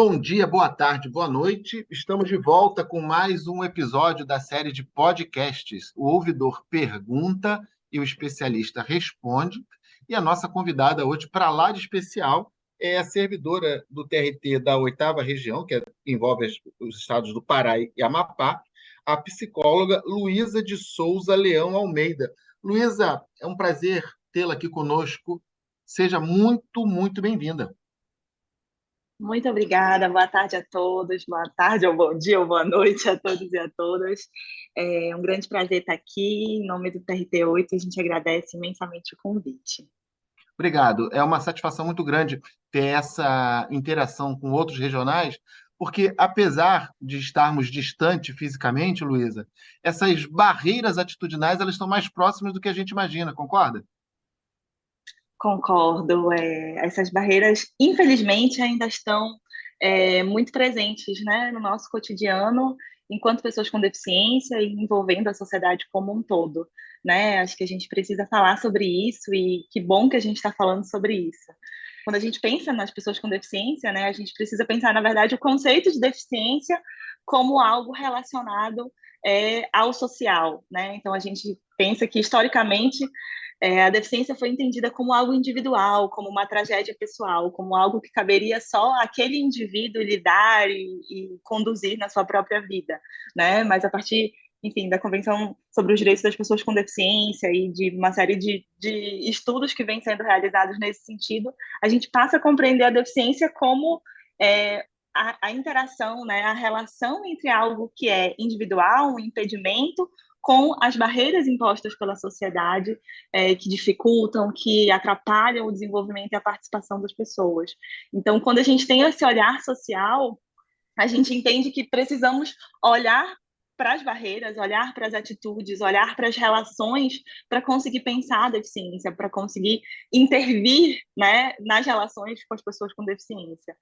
Bom dia, boa tarde, boa noite. Estamos de volta com mais um episódio da série de podcasts. O ouvidor pergunta e o especialista responde. E a nossa convidada hoje, para lá de especial, é a servidora do TRT da oitava região, que envolve os estados do Pará e Amapá, a psicóloga Luísa de Souza Leão Almeida. Luísa, é um prazer tê-la aqui conosco. Seja muito, muito bem-vinda. Muito obrigada, boa tarde a todos, boa tarde ou bom dia ou boa noite a todos e a todas. É um grande prazer estar aqui, em nome do TRT8, a gente agradece imensamente o convite. Obrigado, é uma satisfação muito grande ter essa interação com outros regionais, porque apesar de estarmos distantes fisicamente, Luísa, essas barreiras atitudinais elas estão mais próximas do que a gente imagina, concorda? Concordo. É, essas barreiras, infelizmente, ainda estão é, muito presentes né, no nosso cotidiano, enquanto pessoas com deficiência e envolvendo a sociedade como um todo. Né? Acho que a gente precisa falar sobre isso e que bom que a gente está falando sobre isso. Quando a gente pensa nas pessoas com deficiência, né, a gente precisa pensar, na verdade, o conceito de deficiência como algo relacionado é, ao social. Né? Então, a gente pensa que, historicamente, é, a deficiência foi entendida como algo individual, como uma tragédia pessoal, como algo que caberia só aquele indivíduo lidar e, e conduzir na sua própria vida, né? Mas a partir enfim, da Convenção sobre os Direitos das Pessoas com Deficiência e de uma série de, de, estudos que vêm sendo realizados nesse sentido, a gente passa a compreender a deficiência como é, a, a, interação, né, a relação entre algo que é individual, um impedimento, com as barreiras impostas pela sociedade é, que dificultam, que atrapalham o desenvolvimento e a participação das pessoas. Então, quando a gente tem esse olhar social, a gente entende que precisamos olhar para as barreiras, olhar para as atitudes, olhar para as relações, para conseguir pensar a deficiência, para conseguir intervir né, nas relações com as pessoas com deficiência.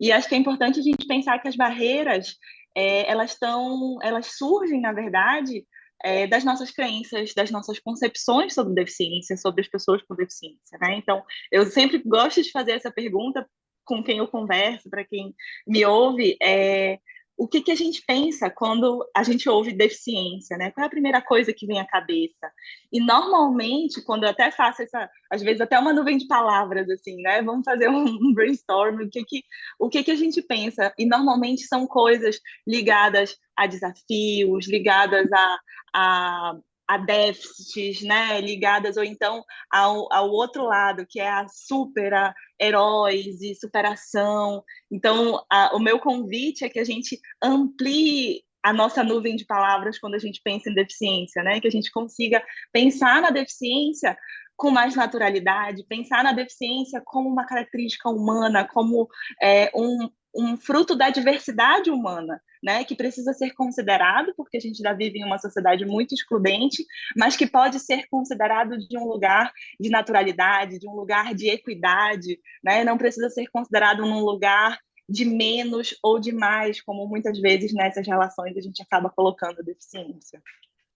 E acho que é importante a gente pensar que as barreiras é, elas estão, elas surgem, na verdade, é, das nossas crenças, das nossas concepções sobre deficiência, sobre as pessoas com deficiência, né? Então, eu sempre gosto de fazer essa pergunta com quem eu converso, para quem me ouve, é, o que, que a gente pensa quando a gente ouve deficiência, né? Qual é a primeira coisa que vem à cabeça? E normalmente, quando eu até faço essa, às vezes até uma nuvem de palavras, assim, né? Vamos fazer um, brainstorm, o que que, o que que a gente pensa? E normalmente são coisas ligadas a desafios, ligadas a, a a déficits, né, ligadas ou então ao, ao outro lado, que é a super heróis e superação. Então, a, o meu convite é que a gente amplie a nossa nuvem de palavras quando a gente pensa em deficiência, né? Que a gente consiga pensar na deficiência com mais naturalidade, pensar na deficiência como uma característica humana, como é, um, um fruto da diversidade humana, né, que precisa ser considerado, porque a gente já vive em uma sociedade muito excludente, mas que pode ser considerado de um lugar de naturalidade, de um lugar de equidade, né, não precisa ser considerado num lugar de menos ou de mais, como muitas vezes nessas relações a gente acaba colocando deficiência.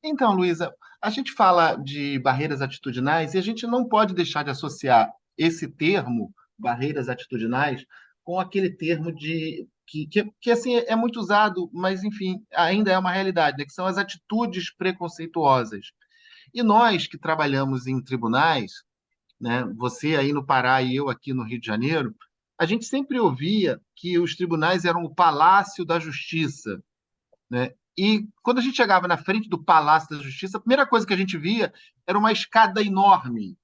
Então, Luísa, a gente fala de barreiras atitudinais e a gente não pode deixar de associar esse termo, barreiras atitudinais, com aquele termo de que, que, que, assim é muito usado, mas enfim, ainda é uma realidade, né? que são as atitudes preconceituosas. E nós que trabalhamos em tribunais, né, você aí no Pará e eu aqui no Rio de Janeiro, a gente sempre ouvia que os tribunais eram o palácio da justiça, né? E quando a gente chegava na frente do Palácio da Justiça, a primeira coisa que a gente via era uma escada enorme,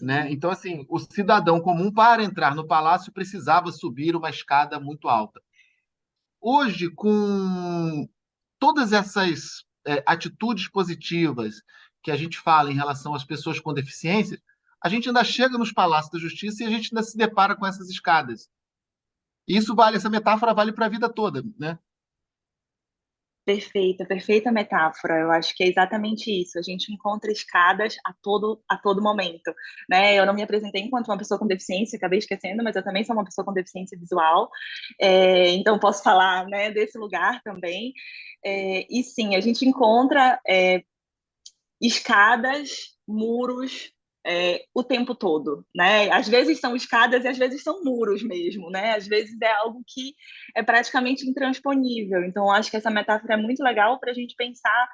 né? Então, assim, o cidadão comum, para entrar no palácio, precisava subir uma escada muito alta. Hoje, com todas essas é, atitudes positivas que a gente fala em relação às pessoas com deficiência, a gente ainda chega nos palácios da justiça e a gente ainda se depara com essas escadas. E isso vale, essa metáfora vale para a vida toda, né? Perfeita, perfeita metáfora. Eu acho que é exatamente isso. A gente encontra escadas a todo, a todo momento. Né? Eu não me apresentei enquanto uma pessoa com deficiência, acabei esquecendo, mas eu também sou uma pessoa com deficiência visual. É, então, posso falar né, desse lugar também. É, e sim, a gente encontra é, escadas, muros, é, o tempo todo, né? Às vezes são escadas e às vezes são muros mesmo, né? Às vezes é algo que é praticamente intransponível. Então, acho que essa metáfora é muito legal para a gente pensar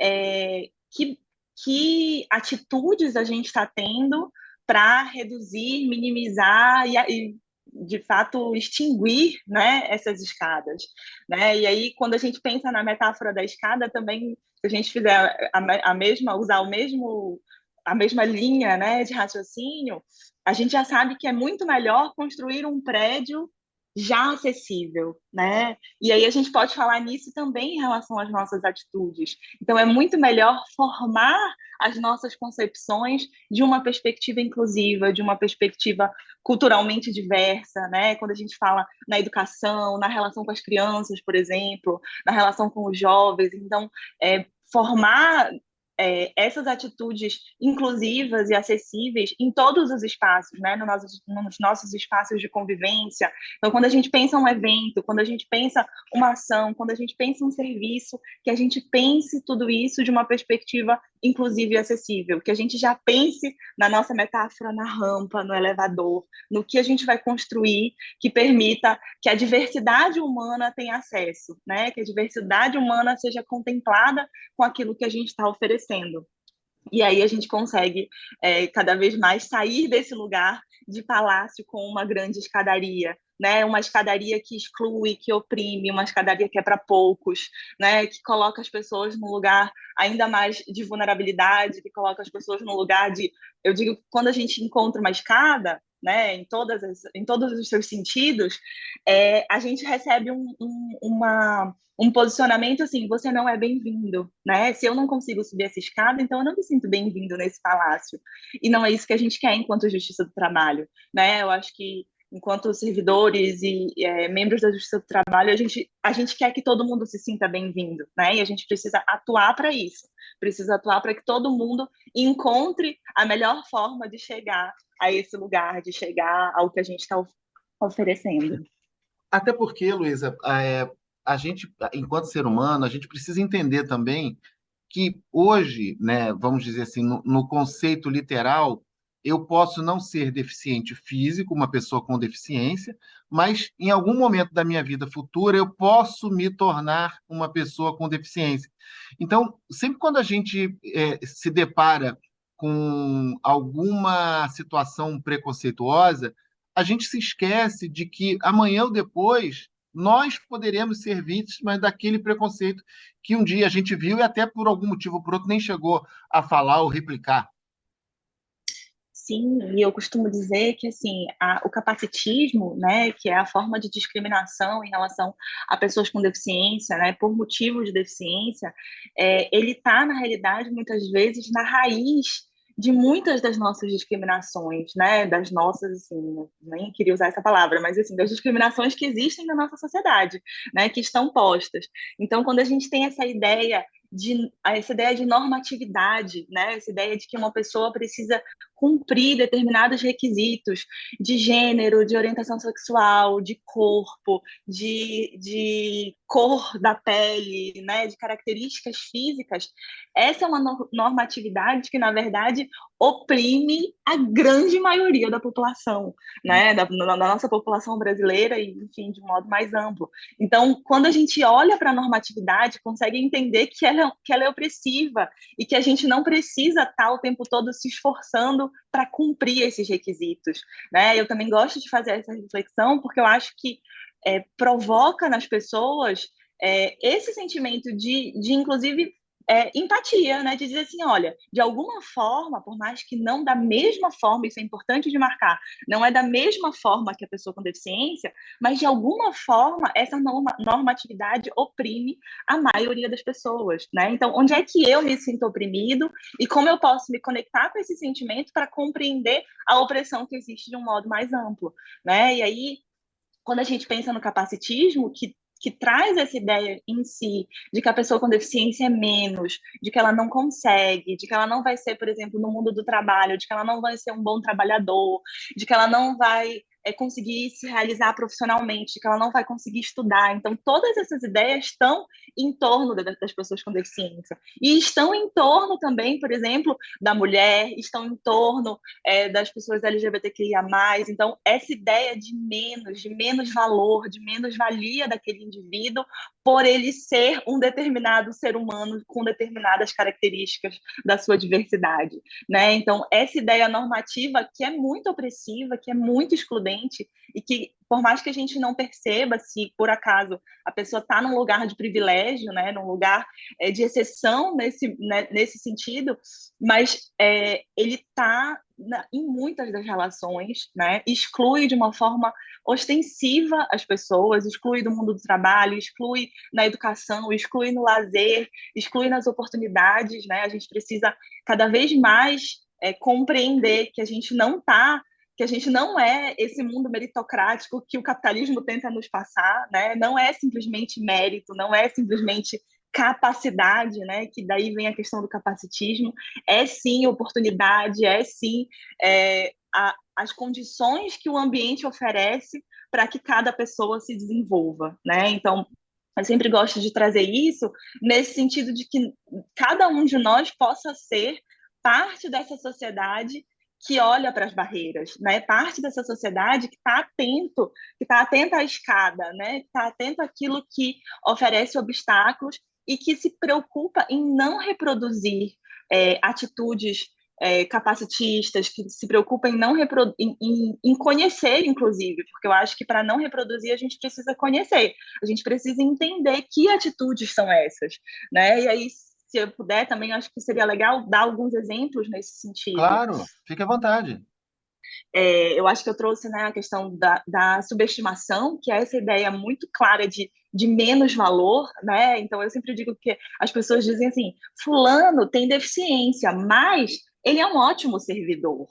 é, que, que atitudes a gente está tendo para reduzir, minimizar e, e de fato extinguir né, essas escadas. Né? E aí, quando a gente pensa na metáfora da escada, também, se a gente fizer a, a mesma, usar o mesmo a mesma linha né, de raciocínio, a gente já sabe que é muito melhor construir um prédio já acessível, né? E aí a gente pode falar nisso também em relação às nossas atitudes. Então é muito melhor formar as nossas concepções de uma perspectiva inclusiva, de uma perspectiva culturalmente diversa, né? Quando a gente fala na educação, na relação com as crianças, por exemplo, na relação com os jovens, então é, formar é, essas atitudes inclusivas e acessíveis em todos os espaços, né, no nossos, nos nossos espaços de convivência. Então, quando a gente pensa um evento, quando a gente pensa uma ação, quando a gente pensa um serviço, que a gente pense tudo isso de uma perspectiva inclusiva e acessível, que a gente já pense na nossa metáfora na rampa, no elevador, no que a gente vai construir que permita que a diversidade humana tenha acesso, né, que a diversidade humana seja contemplada com aquilo que a gente está oferecendo acontecendo. E aí a gente consegue é, cada vez mais sair desse lugar de palácio com uma grande escadaria, né? Uma escadaria que exclui, que oprime, uma escadaria que é para poucos, né? Que coloca as pessoas num lugar ainda mais de vulnerabilidade, que coloca as pessoas num lugar de, eu digo, quando a gente encontra uma escada, né, em, todas as, em todos os seus sentidos, é, a gente recebe um, um, uma, um posicionamento assim: você não é bem-vindo. Né? Se eu não consigo subir essa escada, então eu não me sinto bem-vindo nesse palácio. E não é isso que a gente quer enquanto Justiça do Trabalho. Né? Eu acho que enquanto servidores e é, membros da Justiça do Trabalho, a gente, a gente quer que todo mundo se sinta bem-vindo, né? E a gente precisa atuar para isso, precisa atuar para que todo mundo encontre a melhor forma de chegar a esse lugar, de chegar ao que a gente está oferecendo. Até porque, Luísa, é, a gente, enquanto ser humano, a gente precisa entender também que hoje, né, vamos dizer assim, no, no conceito literal, eu posso não ser deficiente físico, uma pessoa com deficiência, mas em algum momento da minha vida futura eu posso me tornar uma pessoa com deficiência. Então, sempre quando a gente é, se depara com alguma situação preconceituosa, a gente se esquece de que amanhã ou depois nós poderemos ser vítimas daquele preconceito que um dia a gente viu e até por algum motivo ou por outro nem chegou a falar ou replicar. Sim, e eu costumo dizer que assim a, o capacitismo, né, que é a forma de discriminação em relação a pessoas com deficiência, né, por motivo de deficiência, é, ele está na realidade muitas vezes na raiz de muitas das nossas discriminações, né, das nossas, assim, nem queria usar essa palavra, mas assim, das discriminações que existem na nossa sociedade, né, que estão postas. Então, quando a gente tem essa ideia de essa ideia de normatividade, né? Essa ideia de que uma pessoa precisa cumprir determinados requisitos de gênero, de orientação sexual, de corpo, de, de cor da pele, né? De características físicas. Essa é uma normatividade que, na verdade, oprime a grande maioria da população, né, da, da, nossa população brasileira e, enfim, de um modo mais amplo. Então, quando a gente olha para a normatividade, consegue entender que ela, que ela é opressiva e que a gente não precisa estar o tempo todo se esforçando para cumprir esses requisitos, né? Eu também gosto de fazer essa reflexão porque eu acho que é, provoca nas pessoas é, esse sentimento de, de inclusive, é, empatia, né? De dizer assim, olha, de alguma forma, por mais que não da mesma forma, isso é importante de marcar, não é da mesma forma que a pessoa com deficiência, mas de alguma forma essa norma, normatividade oprime a maioria das pessoas, né? Então, onde é que eu me sinto oprimido e como eu posso me conectar com esse sentimento para compreender a opressão que existe de um modo mais amplo, né? E aí quando a gente pensa no capacitismo, que que traz essa ideia em si de que a pessoa com deficiência é menos, de que ela não consegue, de que ela não vai ser, por exemplo, no mundo do trabalho, de que ela não vai ser um bom trabalhador, de que ela não vai é, conseguir se realizar profissionalmente, que ela não vai conseguir estudar. Então, todas essas ideias estão em torno das pessoas com deficiência. E estão em torno também, por exemplo, da mulher, estão em torno é, das pessoas LGBTQIA. Então, essa ideia de menos, de menos valor, de menos valia daquele indivíduo por ele ser um determinado ser humano com determinadas características da sua diversidade. Né? Então, essa ideia normativa que é muito opressiva, que é muito excludente e que, por mais que a gente não perceba se, por acaso, a pessoa está num lugar de privilégio, né, num lugar é, de exceção nesse, né, nesse sentido, mas é, ele está em muitas das relações, né, exclui de uma forma ostensiva as pessoas, exclui do mundo do trabalho, exclui na educação, exclui no lazer, exclui nas oportunidades, né, a gente precisa cada vez mais é, compreender que a gente não está que a gente não é esse mundo meritocrático que o capitalismo tenta nos passar, né? Não é simplesmente mérito, não é simplesmente capacidade, né? Que daí vem a questão do capacitismo. É sim oportunidade, é sim é, a, as condições que o ambiente oferece para que cada pessoa se desenvolva, né? Então eu sempre gosto de trazer isso nesse sentido de que cada um de nós possa ser parte dessa sociedade que olha para as barreiras, né? Parte dessa sociedade que está atento, que está atenta à escada, né? Está atento àquilo que oferece obstáculos e que se preocupa em não reproduzir é, atitudes é, capacitistas, que se preocupa em não em, em, em, conhecer, inclusive, porque eu acho que para não reproduzir a gente precisa conhecer, a gente precisa entender que atitudes são essas, né? E aí se eu puder também, acho que seria legal dar alguns exemplos nesse sentido. Claro, fique à vontade. É, eu acho que eu trouxe né, a questão da, da, subestimação, que é essa ideia muito clara de, de menos valor, né? Então eu sempre digo que as pessoas dizem assim: fulano tem deficiência, mas ele é um ótimo servidor.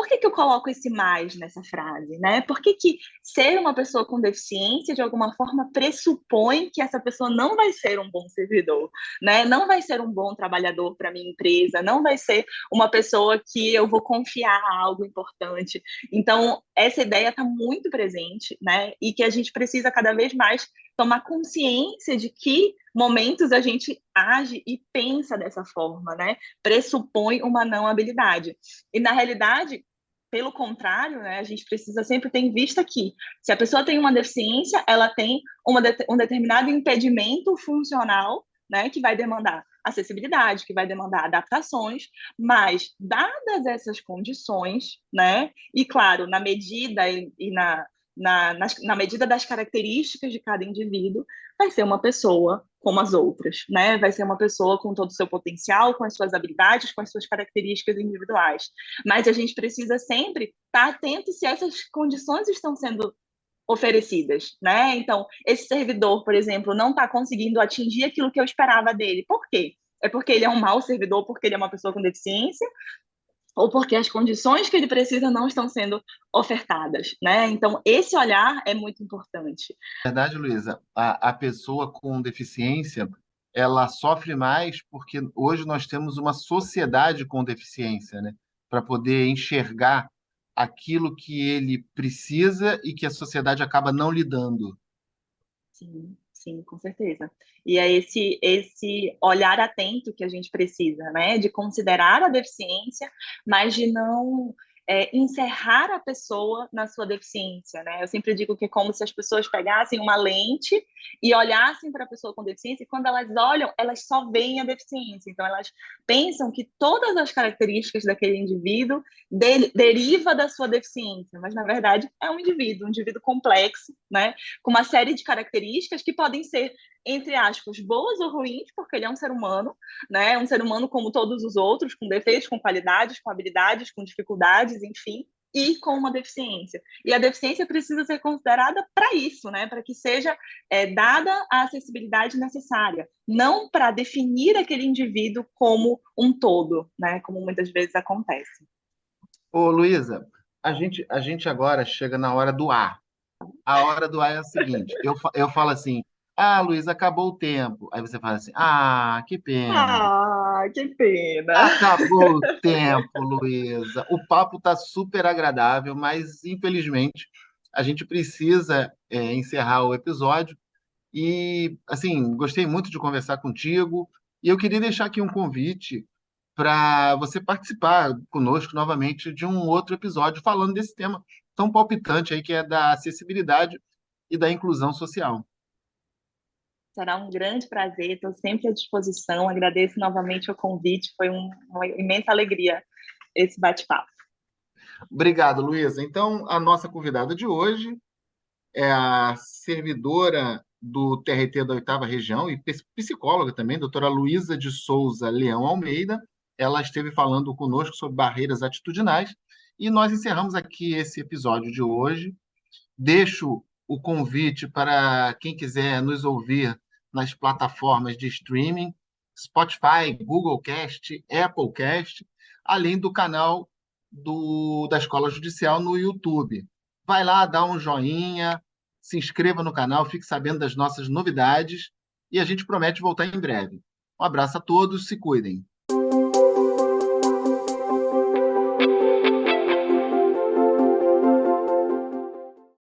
Por que, que eu coloco esse mais nessa frase? Né? Por que, que ser uma pessoa com deficiência, de alguma forma, pressupõe que essa pessoa não vai ser um bom servidor, né? não vai ser um bom trabalhador para minha empresa, não vai ser uma pessoa que eu vou confiar algo importante. Então, essa ideia está muito presente, né? E que a gente precisa cada vez mais tomar consciência de que momentos a gente age e pensa dessa forma, né? Pressupõe uma não habilidade. E na realidade, pelo contrário, né, a gente precisa sempre ter em vista que, se a pessoa tem uma deficiência, ela tem uma de, um determinado impedimento funcional, né, que vai demandar acessibilidade, que vai demandar adaptações, mas dadas essas condições, né, e claro, na medida e, e na, na, na, na medida das características de cada indivíduo, vai ser uma pessoa como as outras, né? Vai ser uma pessoa com todo o seu potencial, com as suas habilidades, com as suas características individuais. Mas a gente precisa sempre estar atento se essas condições estão sendo oferecidas, né? Então, esse servidor, por exemplo, não está conseguindo atingir aquilo que eu esperava dele. Por quê? É porque ele é um mau servidor, porque ele é uma pessoa com deficiência, ou porque as condições que ele precisa não estão sendo ofertadas, né? Então, esse olhar é muito importante. Verdade, Luísa. A, a pessoa com deficiência, ela sofre mais porque hoje nós temos uma sociedade com deficiência, né? Para poder enxergar aquilo que ele precisa e que a sociedade acaba não lidando. Sim sim, com certeza. E é esse, esse olhar atento que a gente precisa, né? De considerar a deficiência, mas de não é, encerrar a pessoa na sua deficiência, né? Eu sempre digo que é como se as pessoas pegassem uma lente e olhassem para a pessoa com deficiência e quando elas olham, elas só veem a deficiência. Então elas pensam que todas as características daquele indivíduo de, deriva da sua deficiência, mas na verdade é um indivíduo, um indivíduo complexo, né? Com uma série de características que podem ser entre aspas, boas ou ruins, porque ele é um ser humano, né? Um ser humano como todos os outros, com defeitos, com qualidades, com habilidades, com dificuldades, enfim, e com uma deficiência. E a deficiência precisa ser considerada para isso, né? Para que seja é, dada a acessibilidade necessária, não para definir aquele indivíduo como um todo, né? Como muitas vezes acontece. Ô, Luísa, a gente, a gente agora chega na hora do ar. A hora do ar é a seguinte: eu, eu falo assim, ah, Luiz, acabou o tempo. Aí você fala assim: Ah, que pena. Ah, que pena. Acabou o tempo, Luísa. O papo está super agradável, mas infelizmente a gente precisa é, encerrar o episódio. E, assim, gostei muito de conversar contigo. E eu queria deixar aqui um convite para você participar conosco novamente de um outro episódio falando desse tema tão palpitante aí que é da acessibilidade e da inclusão social. Será um grande prazer, estou sempre à disposição. Agradeço novamente o convite, foi um, uma imensa alegria esse bate-papo. Obrigado, Luísa. Então, a nossa convidada de hoje é a servidora do TRT da Oitava Região e psicóloga também, doutora Luísa de Souza Leão Almeida. Ela esteve falando conosco sobre barreiras atitudinais e nós encerramos aqui esse episódio de hoje. Deixo o convite para quem quiser nos ouvir nas plataformas de streaming, Spotify, Google Cast, Apple Cast, além do canal do, da Escola Judicial no YouTube. Vai lá, dá um joinha, se inscreva no canal, fique sabendo das nossas novidades e a gente promete voltar em breve. Um abraço a todos, se cuidem.